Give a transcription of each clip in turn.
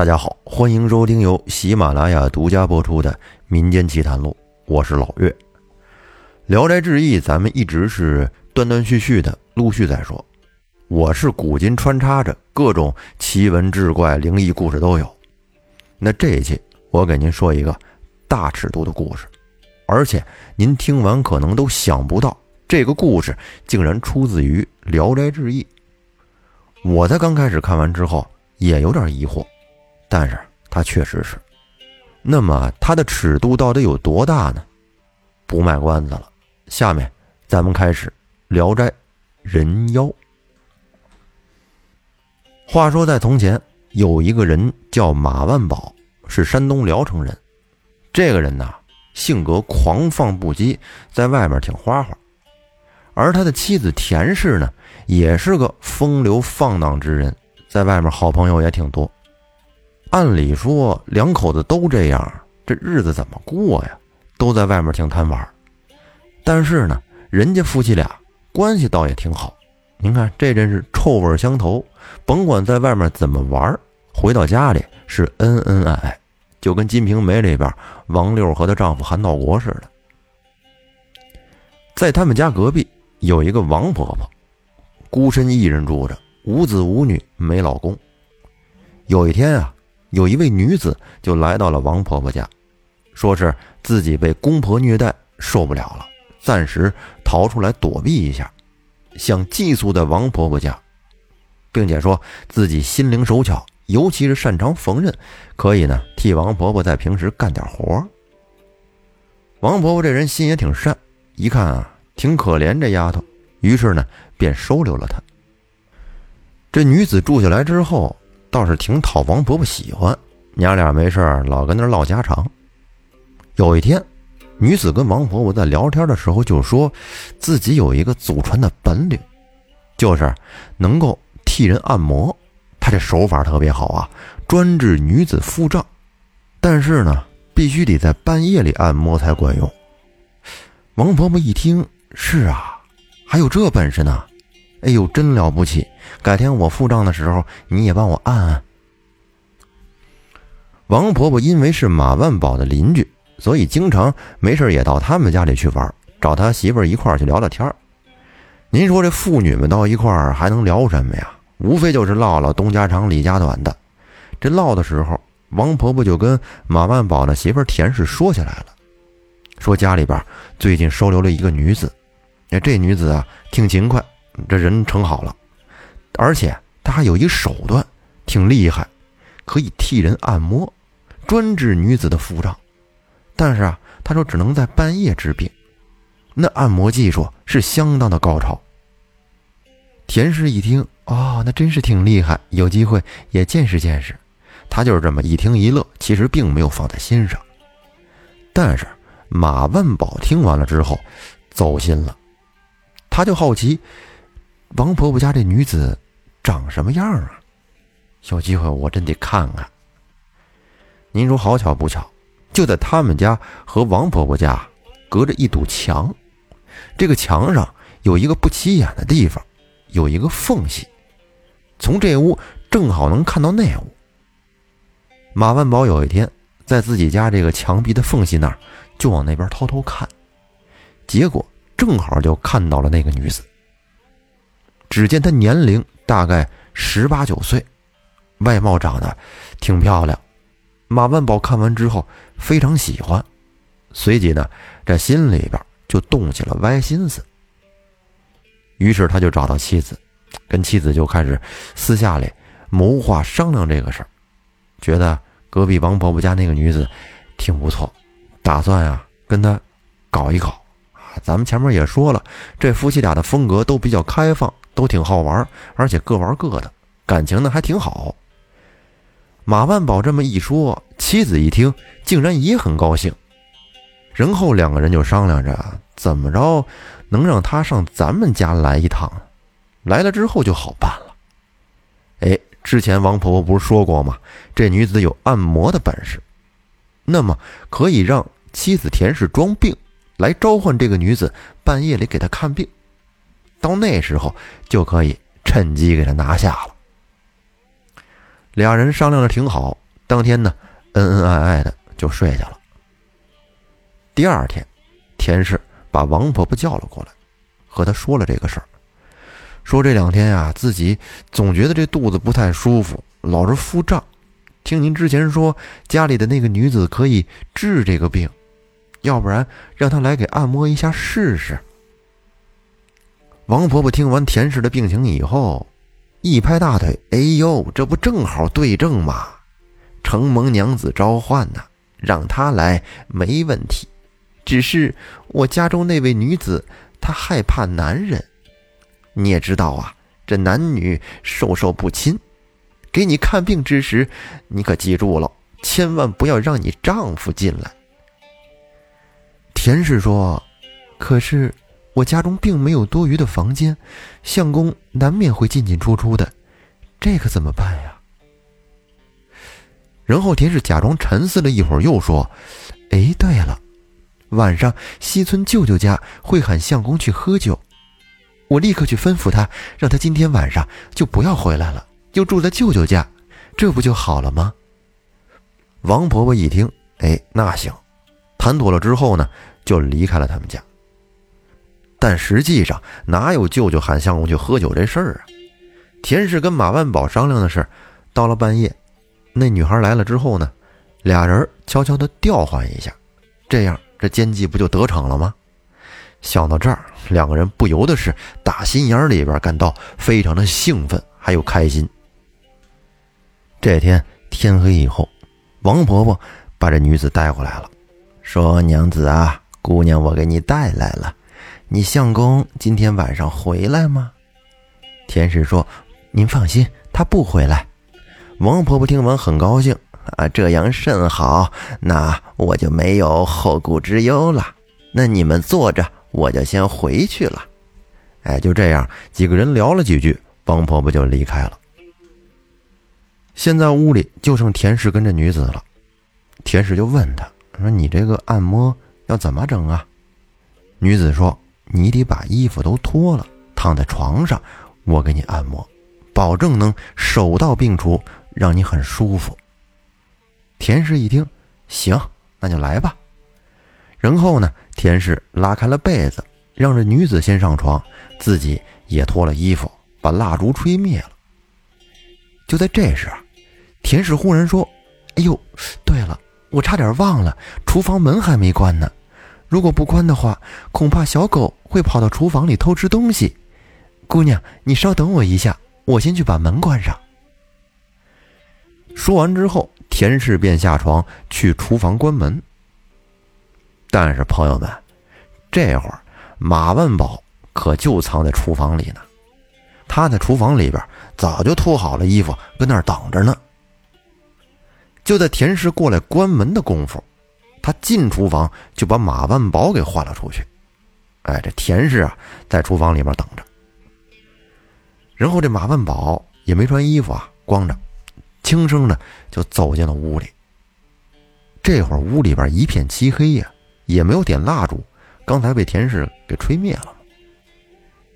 大家好，欢迎收听由喜马拉雅独家播出的《民间奇谈录》，我是老岳。《聊斋志异》咱们一直是断断续续的陆续在说，我是古今穿插着各种奇闻志怪、灵异故事都有。那这一期我给您说一个大尺度的故事，而且您听完可能都想不到，这个故事竟然出自于《聊斋志异》。我在刚开始看完之后也有点疑惑。但是它确实是，那么它的尺度到底有多大呢？不卖关子了，下面咱们开始《聊斋》人妖。话说在从前，有一个人叫马万宝，是山东聊城人。这个人呢，性格狂放不羁，在外面挺花花。而他的妻子田氏呢，也是个风流放荡之人，在外面好朋友也挺多。按理说，两口子都这样，这日子怎么过呀？都在外面挺贪玩。但是呢，人家夫妻俩关系倒也挺好。您看，这真是臭味相投。甭管在外面怎么玩，回到家里是恩恩爱爱，就跟《金瓶梅》里边王六和她丈夫韩道国似的。在他们家隔壁有一个王婆婆，孤身一人住着，无子无女，没老公。有一天啊。有一位女子就来到了王婆婆家，说是自己被公婆虐待，受不了了，暂时逃出来躲避一下，想寄宿在王婆婆家，并且说自己心灵手巧，尤其是擅长缝纫，可以呢替王婆婆在平时干点活。王婆婆这人心也挺善，一看啊挺可怜这丫头，于是呢便收留了她。这女子住下来之后。倒是挺讨王婆婆喜欢，娘俩没事老跟那唠家常。有一天，女子跟王婆婆在聊天的时候就说，自己有一个祖传的本领，就是能够替人按摩。她这手法特别好啊，专治女子腹胀，但是呢，必须得在半夜里按摩才管用。王婆婆一听，是啊，还有这本事呢。哎呦，真了不起！改天我付账的时候，你也帮我按按。王婆婆因为是马万宝的邻居，所以经常没事也到他们家里去玩，找他媳妇儿一块儿去聊聊天您说这妇女们到一块儿还能聊什么呀？无非就是唠唠东家长李家短的。这唠的时候，王婆婆就跟马万宝的媳妇儿田氏说起来了，说家里边最近收留了一个女子，哎，这女子啊挺勤快。这人成好了，而且他还有一手段，挺厉害，可以替人按摩，专治女子的腹胀。但是啊，他说只能在半夜治病，那按摩技术是相当的高超。田氏一听，哦，那真是挺厉害，有机会也见识见识。他就是这么一听一乐，其实并没有放在心上。但是马万宝听完了之后，走心了，他就好奇。王婆婆家这女子长什么样啊？有机会我真得看看。您说好巧不巧，就在他们家和王婆婆家隔着一堵墙，这个墙上有一个不起眼的地方，有一个缝隙，从这屋正好能看到那屋。马万宝有一天在自己家这个墙壁的缝隙那儿，就往那边偷偷看，结果正好就看到了那个女子。只见他年龄大概十八九岁，外貌长得挺漂亮。马万宝看完之后非常喜欢，随即呢，这心里边就动起了歪心思。于是他就找到妻子，跟妻子就开始私下里谋划商量这个事儿，觉得隔壁王婆婆家那个女子挺不错，打算啊跟她搞一搞。咱们前面也说了，这夫妻俩的风格都比较开放。都挺好玩，而且各玩各的，感情呢还挺好。马万宝这么一说，妻子一听，竟然也很高兴。然后两个人就商量着怎么着能让他上咱们家来一趟，来了之后就好办了。哎，之前王婆婆不是说过吗？这女子有按摩的本事，那么可以让妻子田氏装病，来召唤这个女子，半夜里给她看病。到那时候就可以趁机给他拿下了。俩人商量的挺好，当天呢，恩恩爱爱的就睡下了。第二天，田氏把王婆婆叫了过来，和她说了这个事儿，说这两天啊，自己总觉得这肚子不太舒服，老是腹胀。听您之前说家里的那个女子可以治这个病，要不然让她来给按摩一下试试。王婆婆听完田氏的病情以后，一拍大腿：“哎呦，这不正好对症吗？承蒙娘子召唤呐，让她来没问题。只是我家中那位女子，她害怕男人。你也知道啊，这男女授受不亲。给你看病之时，你可记住了，千万不要让你丈夫进来。”田氏说：“可是。”我家中并没有多余的房间，相公难免会进进出出的，这可怎么办呀？然后田氏假装沉思了一会儿，又说：“哎，对了，晚上西村舅舅家会喊相公去喝酒，我立刻去吩咐他，让他今天晚上就不要回来了，就住在舅舅家，这不就好了吗？”王婆婆一听，哎，那行，谈妥了之后呢，就离开了他们家。但实际上哪有舅舅喊相公去喝酒这事儿啊？田氏跟马万宝商量的是，到了半夜，那女孩来了之后呢，俩人悄悄的调换一下，这样这奸计不就得逞了吗？想到这儿，两个人不由得是打心眼里边感到非常的兴奋，还有开心。这天天黑以后，王婆婆把这女子带回来了，说：“娘子啊，姑娘我给你带来了。”你相公今天晚上回来吗？田氏说：“您放心，他不回来。”王婆婆听完很高兴啊，这样甚好，那我就没有后顾之忧了。那你们坐着，我就先回去了。哎，就这样，几个人聊了几句，王婆婆就离开了。现在屋里就剩田氏跟这女子了。田氏就问他说：“你这个按摩要怎么整啊？”女子说。你得把衣服都脱了，躺在床上，我给你按摩，保证能手到病除，让你很舒服。田氏一听，行，那就来吧。然后呢，田氏拉开了被子，让这女子先上床，自己也脱了衣服，把蜡烛吹灭了。就在这时，田氏忽然说：“哎呦，对了，我差点忘了，厨房门还没关呢。”如果不关的话，恐怕小狗会跑到厨房里偷吃东西。姑娘，你稍等我一下，我先去把门关上。说完之后，田氏便下床去厨房关门。但是朋友们，这会儿马万宝可就藏在厨房里呢。他在厨房里边早就脱好了衣服，跟那儿等着呢。就在田氏过来关门的功夫。他进厨房就把马万宝给换了出去，哎，这田氏啊在厨房里面等着。然后这马万宝也没穿衣服啊，光着，轻声的就走进了屋里。这会儿屋里边一片漆黑呀，也没有点蜡烛，刚才被田氏给吹灭了。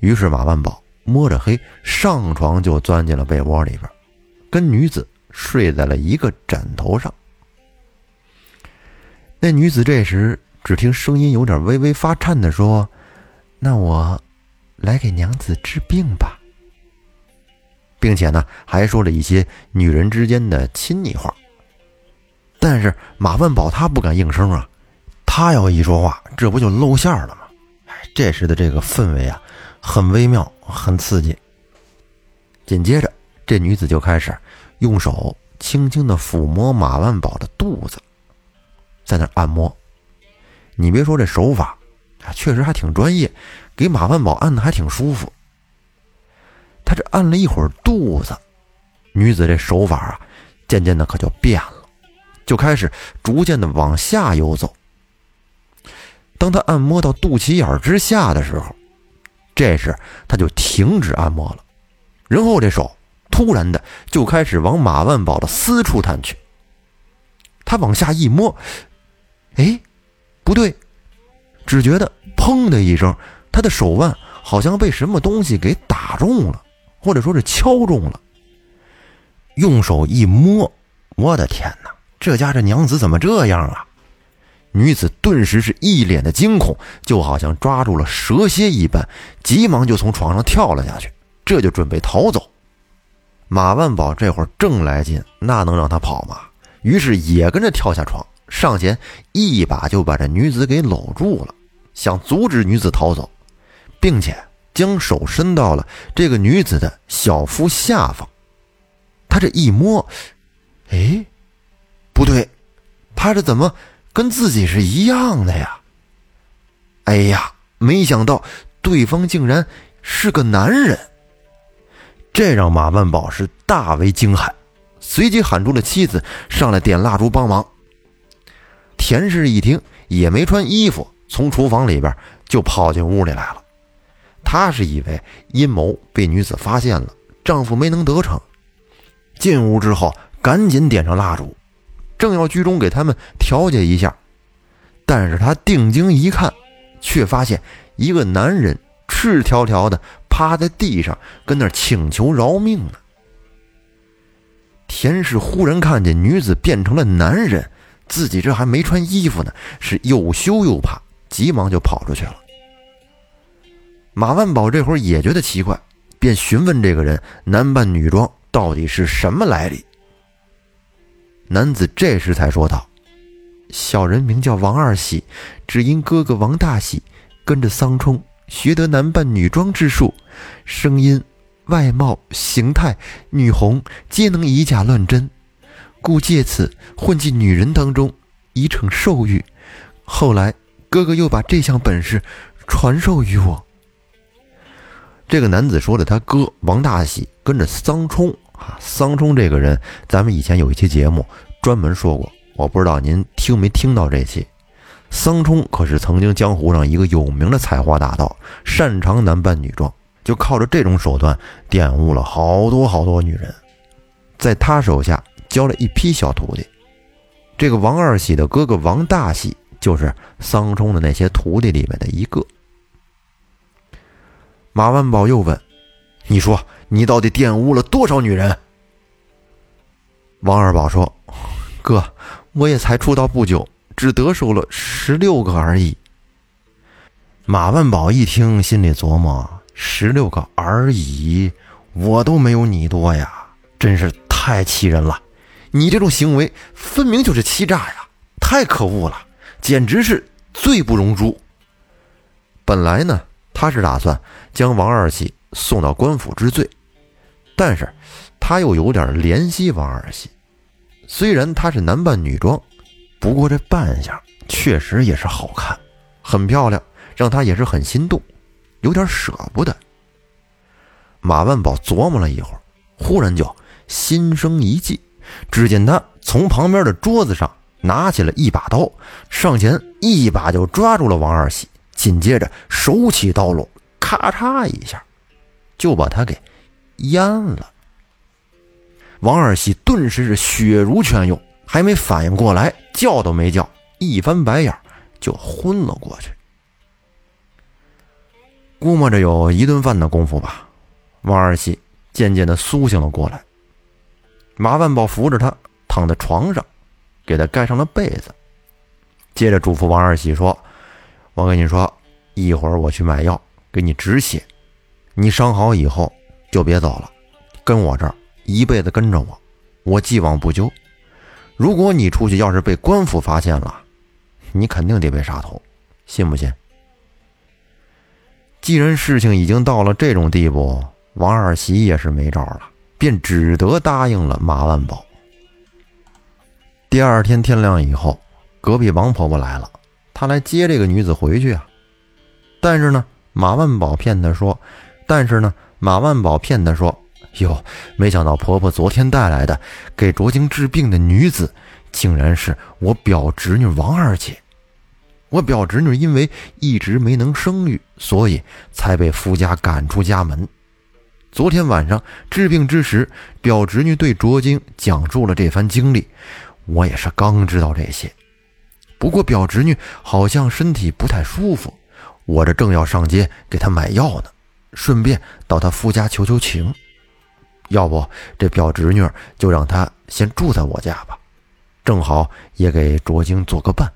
于是马万宝摸着黑上床就钻进了被窝里边，跟女子睡在了一个枕头上。那女子这时只听声音有点微微发颤的说：“那我来给娘子治病吧。”并且呢，还说了一些女人之间的亲昵话。但是马万宝他不敢应声啊，他要一说话，这不就露馅了吗？哎，这时的这个氛围啊，很微妙，很刺激。紧接着，这女子就开始用手轻轻的抚摸马万宝的肚子。在那按摩，你别说这手法，啊，确实还挺专业，给马万宝按的还挺舒服。他这按了一会儿肚子，女子这手法啊，渐渐的可就变了，就开始逐渐的往下游走。当他按摩到肚脐眼之下的时候，这时他就停止按摩了，然后这手突然的就开始往马万宝的私处探去。他往下一摸。哎，不对，只觉得砰的一声，他的手腕好像被什么东西给打中了，或者说是敲中了。用手一摸，我的天哪，这家这娘子怎么这样啊？女子顿时是一脸的惊恐，就好像抓住了蛇蝎一般，急忙就从床上跳了下去，这就准备逃走。马万宝这会儿正来劲，那能让他跑吗？于是也跟着跳下床，上前一把就把这女子给搂住了，想阻止女子逃走，并且将手伸到了这个女子的小腹下方。他这一摸，哎，不对，他这怎么跟自己是一样的呀？哎呀，没想到对方竟然是个男人，这让马万宝是大为惊骇。随即喊出了妻子上来点蜡烛帮忙。田氏一听也没穿衣服，从厨房里边就跑进屋里来了。她是以为阴谋被女子发现了，丈夫没能得逞。进屋之后，赶紧点上蜡烛，正要居中给他们调解一下，但是她定睛一看，却发现一个男人赤条条的趴在地上，跟那请求饶命呢。田氏忽然看见女子变成了男人，自己这还没穿衣服呢，是又羞又怕，急忙就跑出去了。马万宝这会儿也觉得奇怪，便询问这个人男扮女装到底是什么来历。男子这时才说道：“小人名叫王二喜，只因哥哥王大喜跟着桑冲学得男扮女装之术，声音。”外貌形态，女红皆能以假乱真，故借此混进女人当中，以逞兽欲。后来哥哥又把这项本事传授于我。这个男子说的，他哥王大喜跟着桑冲啊，桑冲这个人，咱们以前有一期节目专门说过，我不知道您听没听到这期。桑冲可是曾经江湖上一个有名的采花大盗，擅长男扮女装。就靠着这种手段玷污了好多好多女人，在他手下教了一批小徒弟。这个王二喜的哥哥王大喜就是桑冲的那些徒弟里面的一个。马万宝又问：“你说你到底玷污了多少女人？”王二宝说：“哥，我也才出道不久，只得手了十六个而已。”马万宝一听，心里琢磨。十六个而已，我都没有你多呀，真是太气人了！你这种行为分明就是欺诈呀，太可恶了，简直是罪不容诛。本来呢，他是打算将王二喜送到官府治罪，但是他又有点怜惜王二喜。虽然他是男扮女装，不过这扮相确实也是好看，很漂亮，让他也是很心动。有点舍不得。马万宝琢磨了一会儿，忽然就心生一计。只见他从旁边的桌子上拿起了一把刀，上前一把就抓住了王二喜，紧接着手起刀落，咔嚓一下就把他给阉了。王二喜顿时是血如泉涌，还没反应过来，叫都没叫，一翻白眼就昏了过去。估摸着有一顿饭的功夫吧，王二喜渐渐的苏醒了过来。马万宝扶着他躺在床上，给他盖上了被子，接着嘱咐王二喜说：“我跟你说，一会儿我去买药给你止血，你伤好以后就别走了，跟我这儿一辈子跟着我，我既往不咎。如果你出去要是被官府发现了，你肯定得被杀头，信不信？”既然事情已经到了这种地步，王二喜也是没招了，便只得答应了马万宝。第二天天亮以后，隔壁王婆婆来了，她来接这个女子回去啊。但是呢，马万宝骗她说，但是呢，马万宝骗她说，哟，没想到婆婆昨天带来的给卓晶治病的女子，竟然是我表侄女王二姐。我表侄女因为一直没能生育，所以才被夫家赶出家门。昨天晚上治病之时，表侄女对卓晶讲述了这番经历。我也是刚知道这些，不过表侄女好像身体不太舒服，我这正要上街给她买药呢，顺便到她夫家求求情。要不这表侄女就让她先住在我家吧，正好也给卓晶做个伴。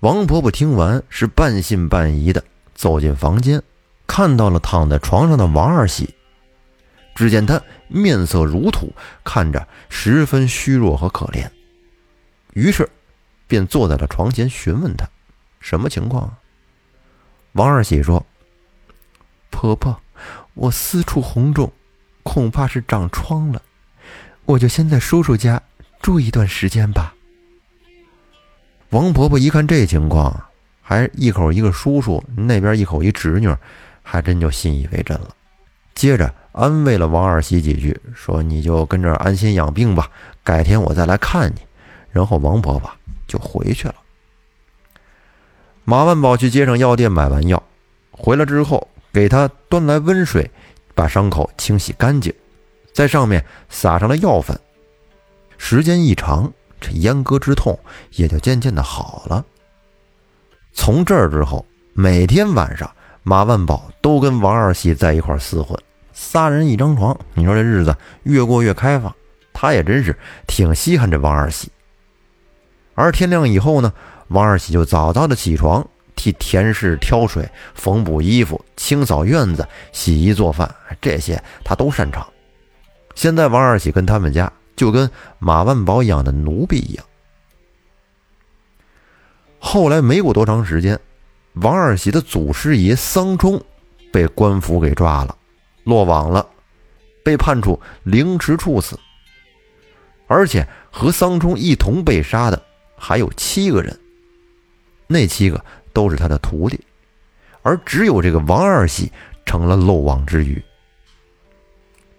王婆婆听完是半信半疑的，走进房间，看到了躺在床上的王二喜。只见他面色如土，看着十分虚弱和可怜，于是便坐在了床前询问他什么情况。王二喜说：“婆婆，我私处红肿，恐怕是长疮了，我就先在叔叔家住一段时间吧。”王婆婆一看这情况，还一口一个叔叔，那边一口一侄女，还真就信以为真了。接着安慰了王二喜几句，说：“你就跟这儿安心养病吧，改天我再来看你。”然后王婆婆就回去了。马万宝去街上药店买完药，回来之后给他端来温水，把伤口清洗干净，在上面撒上了药粉。时间一长，这阉割之痛也就渐渐的好了。从这儿之后，每天晚上马万宝都跟王二喜在一块厮混，仨人一张床，你说这日子越过越开放，他也真是挺稀罕这王二喜。而天亮以后呢？王二喜就早早的起床，替田氏挑水、缝补衣服、清扫院子、洗衣做饭，这些他都擅长。现在王二喜跟他们家就跟马万宝养的奴婢一样。后来没过多长时间，王二喜的祖师爷桑冲被官府给抓了，落网了，被判处凌迟处死。而且和桑冲一同被杀的还有七个人。那七个都是他的徒弟，而只有这个王二喜成了漏网之鱼。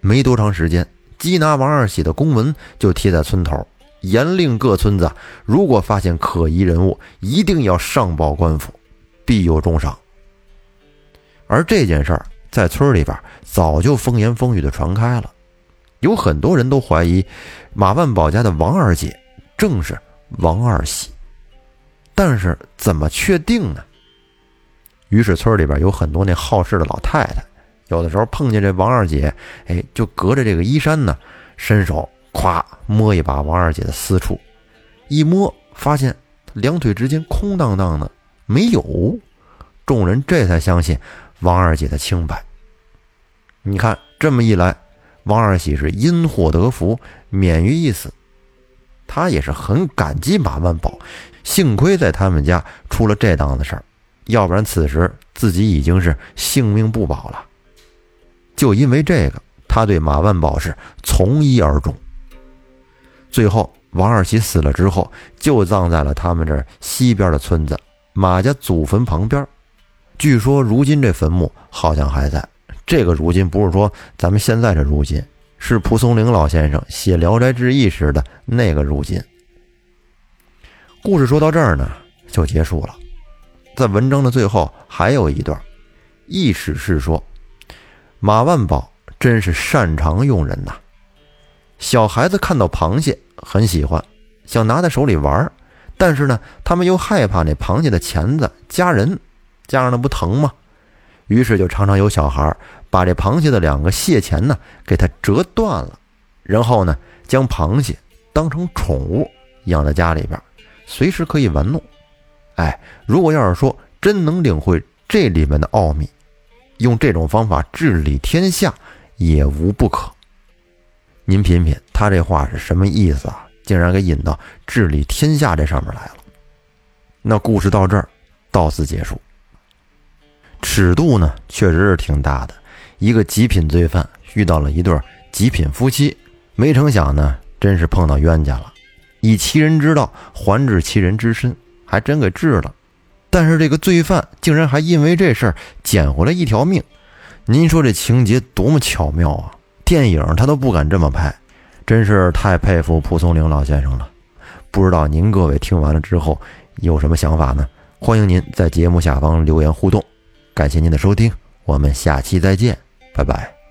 没多长时间，缉拿王二喜的公文就贴在村头，严令各村子如果发现可疑人物，一定要上报官府，必有重赏。而这件事儿在村里边早就风言风语的传开了，有很多人都怀疑马万宝家的王二姐正是王二喜。但是怎么确定呢？于是村里边有很多那好事的老太太，有的时候碰见这王二姐，哎，就隔着这个衣衫呢，伸手咵摸一把王二姐的私处，一摸发现两腿之间空荡荡的，没有。众人这才相信王二姐的清白。你看这么一来，王二喜是因祸得福，免于一死。他也是很感激马万宝。幸亏在他们家出了这档子事儿，要不然此时自己已经是性命不保了。就因为这个，他对马万宝是从一而终。最后，王二喜死了之后，就葬在了他们这西边的村子马家祖坟旁边。据说如今这坟墓好像还在。这个如今不是说咱们现在这如今，是蒲松龄老先生写《聊斋志异》时的那个如今。故事说到这儿呢，就结束了。在文章的最后还有一段，意思是说，马万宝真是擅长用人呐。小孩子看到螃蟹很喜欢，想拿在手里玩，但是呢，他们又害怕那螃蟹的钳子夹人，夹上那不疼吗？于是就常常有小孩把这螃蟹的两个蟹钳呢给它折断了，然后呢，将螃蟹当成宠物养在家里边。随时可以玩弄，哎，如果要是说真能领会这里面的奥秘，用这种方法治理天下也无不可。您品品，他这话是什么意思啊？竟然给引到治理天下这上面来了。那故事到这儿，到此结束。尺度呢，确实是挺大的。一个极品罪犯遇到了一对极品夫妻，没成想呢，真是碰到冤家了。以其人之道还治其人之身，还真给治了。但是这个罪犯竟然还因为这事儿捡回来一条命，您说这情节多么巧妙啊！电影他都不敢这么拍，真是太佩服蒲松龄老先生了。不知道您各位听完了之后有什么想法呢？欢迎您在节目下方留言互动。感谢您的收听，我们下期再见，拜拜。